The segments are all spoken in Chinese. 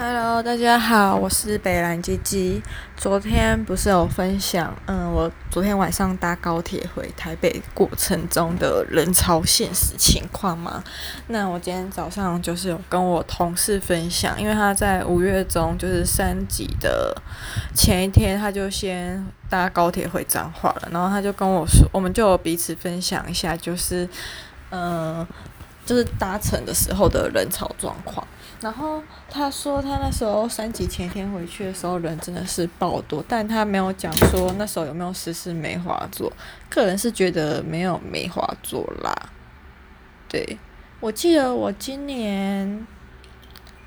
Hello，大家好，我是北兰鸡鸡。昨天不是有分享，嗯，我昨天晚上搭高铁回台北过程中的人潮现实情况吗？那我今天早上就是有跟我同事分享，因为他在五月中就是三级的前一天，他就先搭高铁回彰化了，然后他就跟我说，我们就彼此分享一下，就是，嗯，就是搭乘的时候的人潮状况。然后他说，他那时候三级前一天回去的时候，人真的是爆多，但他没有讲说那时候有没有实施梅花座。个人是觉得没有梅花座啦。对，我记得我今年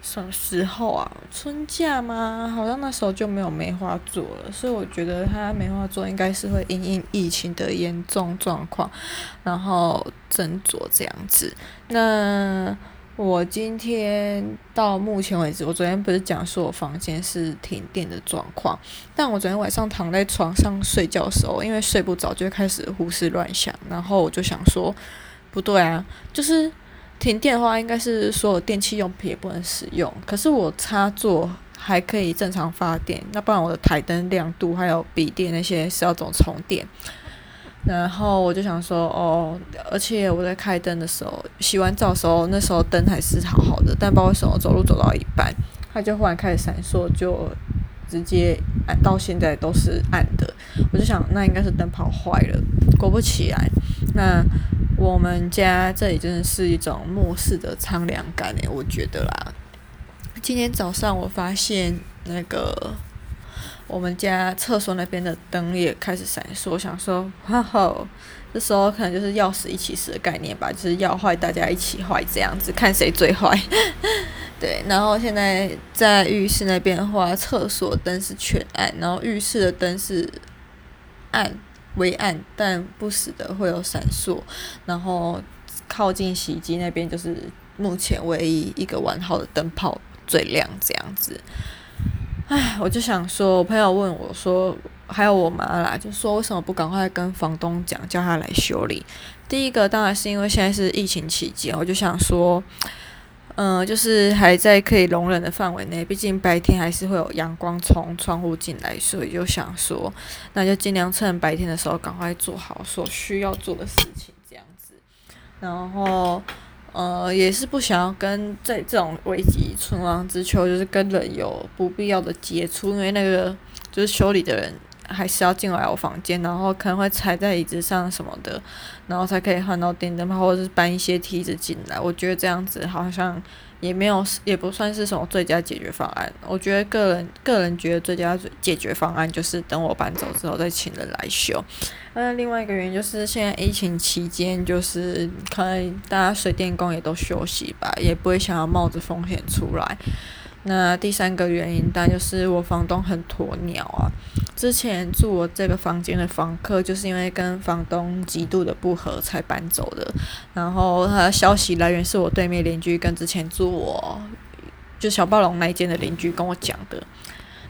什么时候啊？春假吗？好像那时候就没有梅花座了，所以我觉得他梅花座应该是会因应疫情的严重状况，然后斟酌这样子。那。我今天到目前为止，我昨天不是讲说我房间是停电的状况，但我昨天晚上躺在床上睡觉的时候，因为睡不着，就开始胡思乱想，然后我就想说，不对啊，就是停电的话，应该是所有电器用品也不能使用，可是我插座还可以正常发电，那不然我的台灯亮度还有笔电那些是要怎么充电？然后我就想说，哦，而且我在开灯的时候，洗完澡的时候，那时候灯还是好好的，但不知道为什么走路走到一半，它就忽然开始闪烁，就直接暗到现在都是暗的。我就想，那应该是灯泡坏了。果不其然，那我们家这里真的是一种末世的苍凉感诶，我觉得啦。今天早上我发现那个。我们家厕所那边的灯也开始闪烁，想说，哈哈，这时候可能就是要死一起死的概念吧，就是要坏大家一起坏这样子，看谁最坏。对，然后现在在浴室那边的话，厕所灯是全暗，然后浴室的灯是暗微暗，但不时的会有闪烁，然后靠近洗衣机那边就是目前唯一一个完好的灯泡最亮这样子。唉，我就想说，我朋友问我说，还有我妈啦，就说为什么不赶快跟房东讲，叫他来修理？第一个当然是因为现在是疫情期间，我就想说，嗯、就是还在可以容忍的范围内，毕竟白天还是会有阳光从窗户进来，所以就想说，那就尽量趁白天的时候赶快做好所需要做的事情，这样子，然后。呃，也是不想要跟在这种危急存亡之秋，就是跟人有不必要的接触，因为那个就是修理的人还是要进来我房间，然后可能会踩在椅子上什么的，然后才可以换到电灯泡，或者是搬一些梯子进来。我觉得这样子好像也没有，也不算是什么最佳解决方案。我觉得个人个人觉得最佳解决方案就是等我搬走之后再请人来修。那另外一个原因就是现在疫情期间，就是可能大家水电工也都休息吧，也不会想要冒着风险出来。那第三个原因，当然就是我房东很鸵鸟啊。之前住我这个房间的房客，就是因为跟房东极度的不合才搬走的。然后他的消息来源是我对面邻居跟之前住我就小暴龙那一间的邻居跟我讲的。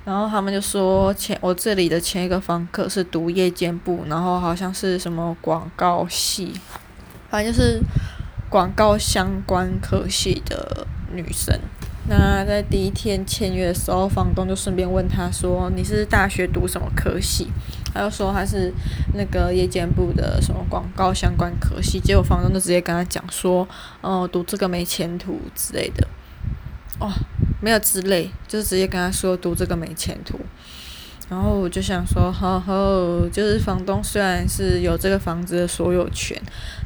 然后他们就说前我这里的前一个房客是读夜间部，然后好像是什么广告系，反正就是广告相关科系的女生。那在第一天签约的时候，房东就顺便问他说：“你是大学读什么科系？”他就说他是那个夜间部的什么广告相关科系。结果房东就直接跟他讲说：“哦，读这个没前途之类的。”哦。没有之类，就直接跟他说读这个没前途，然后我就想说，呵呵，就是房东虽然是有这个房子的所有权，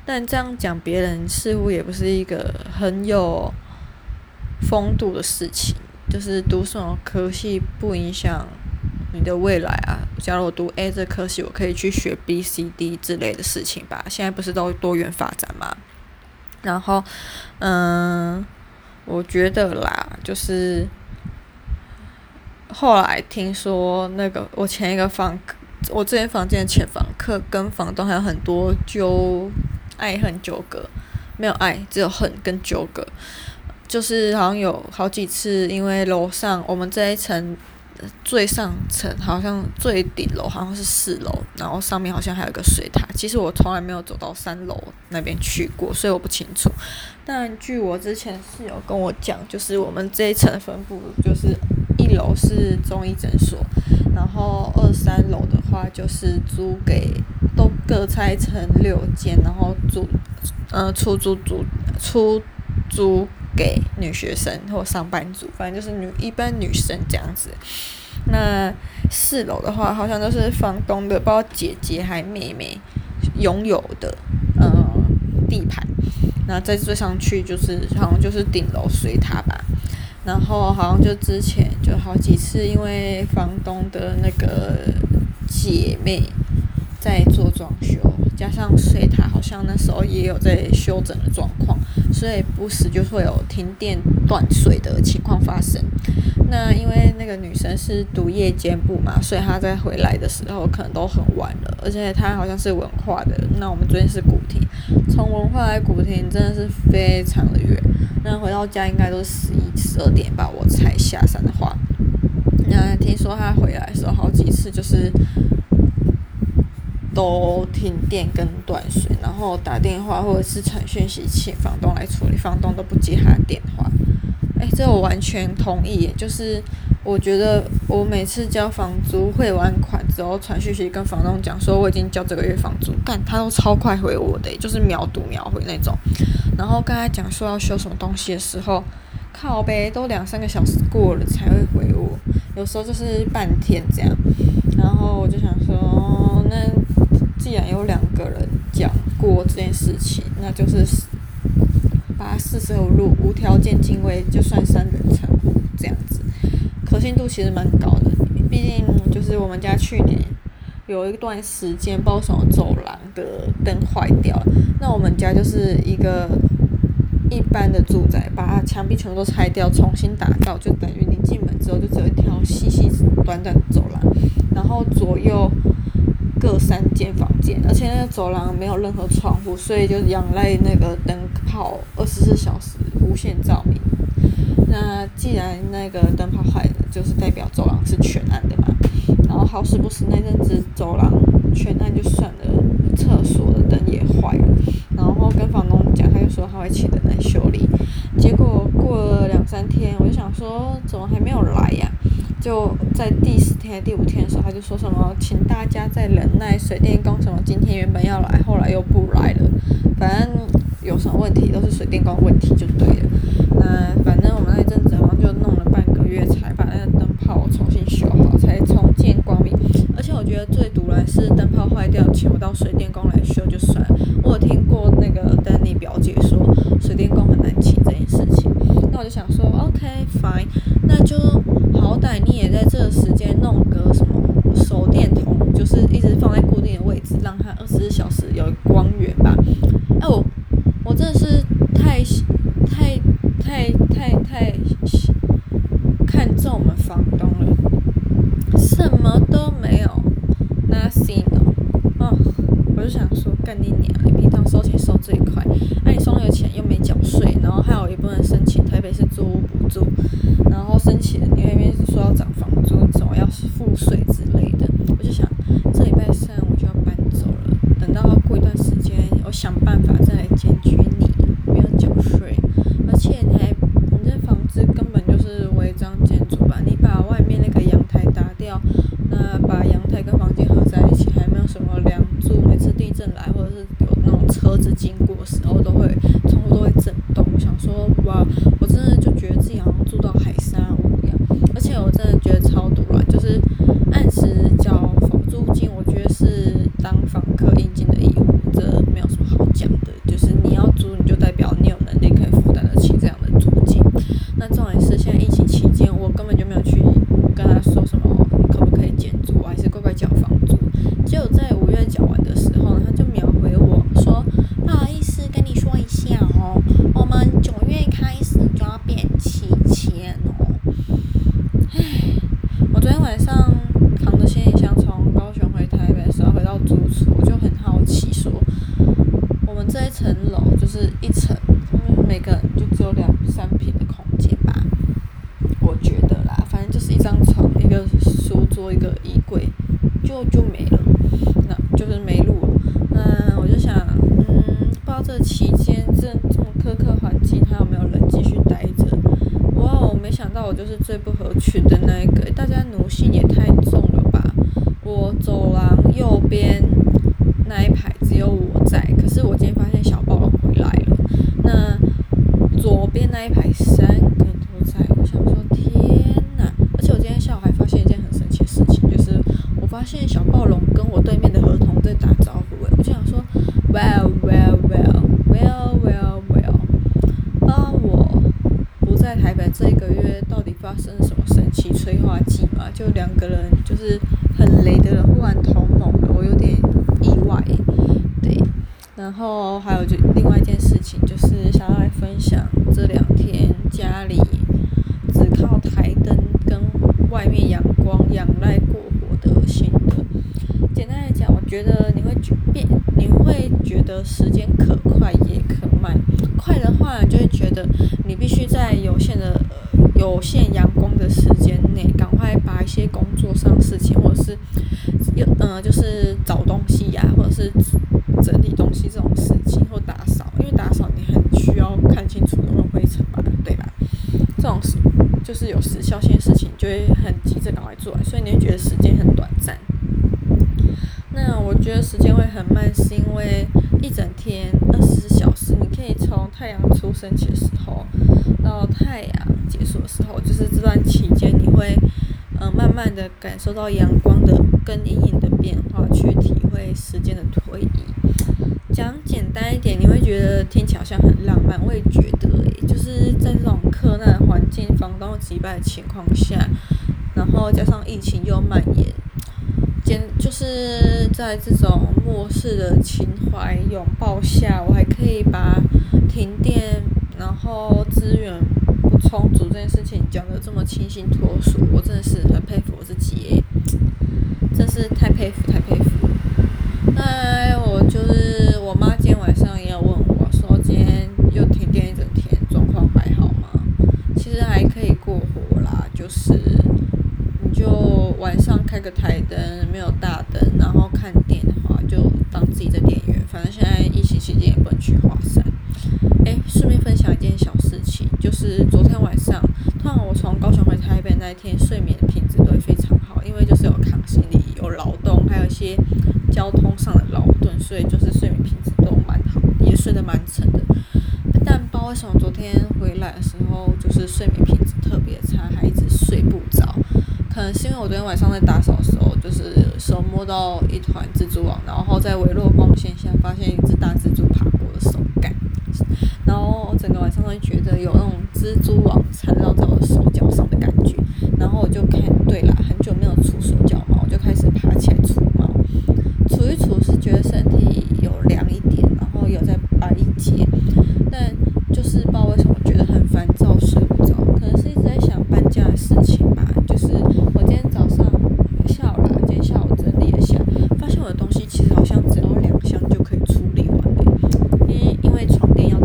但这样讲别人似乎也不是一个很有风度的事情。就是读什么科系不影响你的未来啊。假如我读 A 这科系，我可以去学 B、C、D 之类的事情吧。现在不是都多元发展吗？然后，嗯。我觉得啦，就是后来听说那个我前一个房客，我这间房间的前房客跟房东还有很多纠爱恨纠葛，没有爱，只有恨跟纠葛，就是好像有好几次，因为楼上我们这一层最上层好像最顶楼好像是四楼，然后上面好像还有一个水塔。其实我从来没有走到三楼那边去过，所以我不清楚。但据我之前室友跟我讲，就是我们这一层分布，就是一楼是中医诊所，然后二三楼的话就是租给都各拆成六间，然后租呃出租租出租。给女学生或上班族，反正就是女一般女生这样子。那四楼的话，好像都是房东的，不知道姐姐还妹妹拥有的，呃，地盘。那再追上去就是好像就是顶楼水塔吧。然后好像就之前就好几次，因为房东的那个姐妹在做装修。加上水塔好像那时候也有在修整的状况，所以不时就会有停电断水的情况发生。那因为那个女生是读夜间部嘛，所以她在回来的时候可能都很晚了，而且她好像是文化的。那我们昨天是古亭，从文化来古亭真的是非常的远。那回到家应该都十一、十二点吧，我才下山的话。那听说她回来的时候好几次就是。都停电跟断水，然后打电话或者是传讯息请房东来处理，房东都不接他的电话。哎，这我完全同意。就是我觉得我每次交房租汇完款之后传讯息跟房东讲说我已经交这个月房租，干他都超快回我的，就是秒读秒回那种。然后跟他讲说要修什么东西的时候，靠呗都两三个小时过了才会回我，有时候就是半天这样。然后我就想说那。既然有两个人讲过这件事情，那就是把四舍五入无条件进位，就算三人成这样子，可信度其实蛮高的。毕竟就是我们家去年有一段时间，不知道什么走廊的灯坏掉了，那我们家就是一个一般的住宅，把墙壁全部都拆掉，重新打造，就等于你进门之后就只有一条细细短短的走廊，然后左右。各三间房间，而且那个走廊没有任何窗户，所以就仰赖那个灯泡二十四小时无限照明。那既然那个灯泡坏了，就是代表走廊是全暗的嘛。然后好死不死那阵子走廊全暗就算了，厕所的灯也坏了。然后跟房东讲，他就说他会请人来修理。结果过了两三天，我就想说怎么还没有？就在第四天、第五天的时候，他就说什么，请大家再忍耐，水电工什么今天原本要来，后来又不来了。反正有什么问题都是水电工问题就对了。那反正我们那一阵子好像就弄了半个月才把那个灯泡重新修好，才重见光明。而且我觉得最毒的是灯泡坏掉，请不到水电工来修就算了。我有听过那个丹尼表姐说，水电工很难请这件事情。那我就想说，OK fine，那就。好歹你也在这个时间弄个什么手电筒，就是一直放在固定的位置，让它二十四小时有光源吧。哎，我我真的是太太太太太看中我们房东了，什么都没有，nothing 哦。哦，我就想说，干你娘！你平常收钱收最快，那你收那个钱又没缴税，然后还有一部分申请台北市租，然后申请的因为。说要涨房租，总要付税之类的，我就想这礼拜三我就要搬走了。等到过一段时间，我想办法再来检举你没有缴税，而且你还你这房子根本就是违章建筑吧？你把外面那个阳台打掉，那把阳台跟房间合在一起，还没有什么梁柱，每次地震来或者是有那种车子经过的时候，都会窗户都会震动。我想说，哇，我真的就觉得自己好像住到海沙屋。我真的觉得超毒了，就是按时交房租金，我觉得是当房客应尽的义务，这没有什么好讲的。就是你要租，你就代表你有能力可以负担得起这样的租金。那重点是现在疫情期间，我根本就没有去跟他说什么可不可以减租，还是乖乖缴房租。只有在五月缴完的时候呢，他就秒回我说：“不好意思，跟你说一下哦，我们九月开始就要变七千哦。”昨天晚上扛着行李箱从高雄回台北的时候，回到租处，我就很好奇说，我们这一层楼就是一层，每个人就只有两三坪的空间吧。多一个衣柜，就就没了，那就是没路了。嗯，我就想，嗯，不知道这期间这这么苛刻环境，还有没有人继续待着？哇，我没想到我就是最不合群的那一个，去年太重了吧！我走廊右边那一排只有我在，可是我今天发现小暴龙回来了。那左边那一排三个都在，我想说天哪！而且我今天下午还发现一件很神奇的事情，就是我发现小暴龙跟我对面的河童在打招呼，诶，我就想说，Well well well well well well，当我不在台北这个月，到底发生什么神奇催化剂嘛？就两个人就是。很雷的人忽然同盟了，我有点意外。对，然后还有就另外一件事情，就是想要来分享这两天家里只靠台灯跟外面阳光仰赖过活的心得。简单来讲，我觉得你会变，你会觉得时间可快也可慢。快的话，就会觉得你必须在有限的。有限阳光的时间内，赶快把一些工作上事情，或者是有嗯，就是找东西呀、或者是这种事情，或打扫，因为打扫你很需要看清楚有没有灰尘嘛，对吧？这种事就是有时效性的事情，就会很急着赶快做完，所以你会觉得时间很短暂。那我觉得时间会很慢，是因为一整天二十小时，你可以从太阳出升起的时候到太阳。结束的时候，就是这段期间，你会嗯、慢慢的感受到阳光的跟阴影的变化，去体会时间的推移。单一点，你会觉得听起来好像很浪漫。我也觉得诶，就是在这种克难环境、房东击败的情况下，然后加上疫情又蔓延，简就是在这种末世的情怀拥抱下，我还可以把停电，然后资源不。充足这件事情讲得这么清新脱俗，我真的是很佩服我自己，真是太佩服太。那我就是我妈今天晚上也要问我说，今天又停电一整天，状况还好吗？其实还可以过活啦，就是你就晚上开个台灯，没有大灯，然后看电的话就当自己的电源。反正现在疫情期间也不能去华山。哎，顺便分享一件小事情，就是昨天晚上，突然我从高雄回台北那一天，睡眠的品质都会非常好，因为就是有扛行李、有劳动，还有一些交通上的劳顿，所以就是睡眠品质都蛮好，也睡得蛮沉的。但不知道为什么昨天回来的时候，就是睡眠品质特别差，还一直睡不着。可能是因为我昨天晚上在打扫的时候，就是手摸到一团蜘蛛网，然后在微弱光线下发现一只大蜘蛛爬过的手感。然后整个晚上都会觉得有那种蜘蛛网缠绕在我手脚上的感觉，然后我就看，对了，很久没有出手脚毛，我就开始爬起来除毛，除一除是觉得身体有凉一点，然后有在白一截，但就是不知道为什么觉得很烦躁，睡不着，可能是一直在想搬家的事情吧。就是我今天早上下午啦，今天下午整理了一下，发现我的东西其实好像只要两箱就可以处理完了，因为因为床垫要。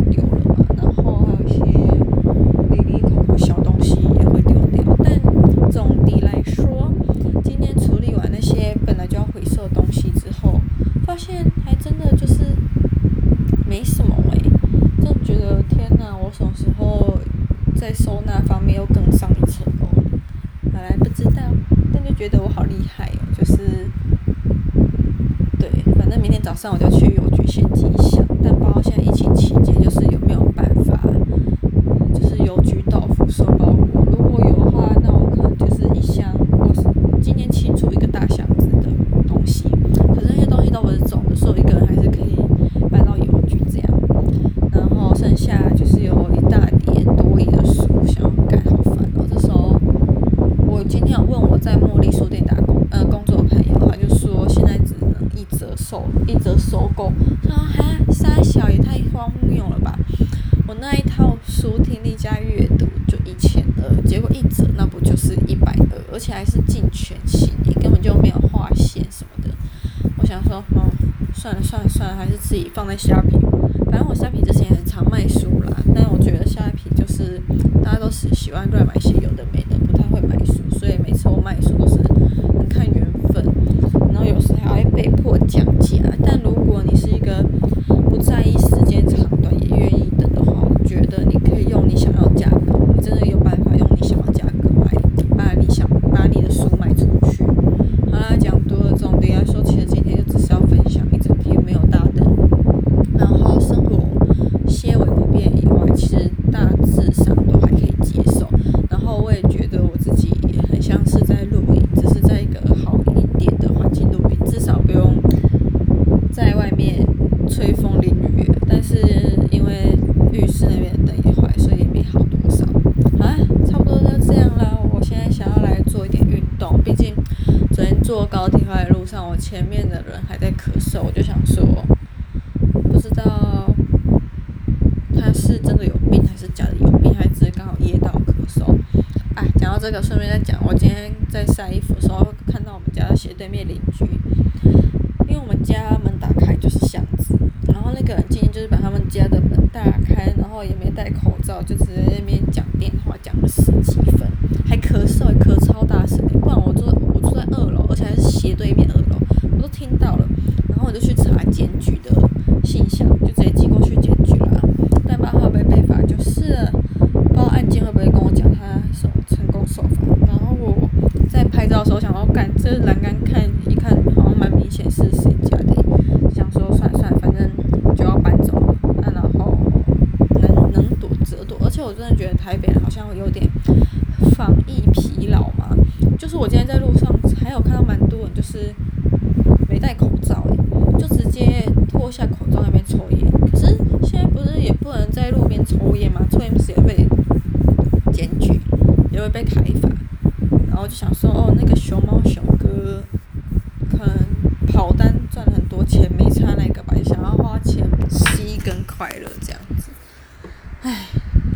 在收纳方面又更上一层楼，本来不知道，但就觉得我好厉害哦，就是，对，反正明天早上我就去邮局先寄一光用了吧？我那一套书听力加阅读就一千二，结果一折那不就是一百二，而且还是近全新，你根本就没有划线什么的。我想说，哦，算了算了算了，还是自己放在虾皮。反正我虾皮之前很常卖书啦，但我觉得虾皮就是大家都是喜欢乱买些有的没的，不太会买书，所以每次我卖书都是很看缘分，然后有时还会被迫降价。但如果你是一个人还在咳嗽，我就想说，不知道他是真的有病还是假的有病，还是刚好噎到咳嗽。哎，讲到这个，顺便再讲，我今天在晒衣服的时候，看到我们家的斜对面邻居，因为我们家门打开就是巷子，然后那个人今天就是把他们家的门打开，然后也没戴口罩，就直接在那边讲电话，讲了十几分，还咳嗽，咳超大声，不然我坐我住在二楼，而且还是斜对面，听到了，然后我就去查检举的信箱，就直接寄过去检举了，但不知道会不会被罚，就是不知道案件会不会跟我讲他什么成功受罚，然后我在拍照的时候想要干，这栏杆看一看，好像蛮明显是谁家的，想说算算，反正就要搬走，那然后能能躲则躲，而且我真的觉得台北人好像有点防疫疲劳嘛，就是我今天在路上还有看到蛮多人就是没戴口罩，诶，就直接脱下口罩那边抽烟，可是现在不是也不能在路边抽烟吗？抽烟不是也被检举，也会被开罚。然后就想说，哦，那个熊猫熊哥可能跑单赚很多钱，没差那个吧，想要花钱吸一根快乐这样。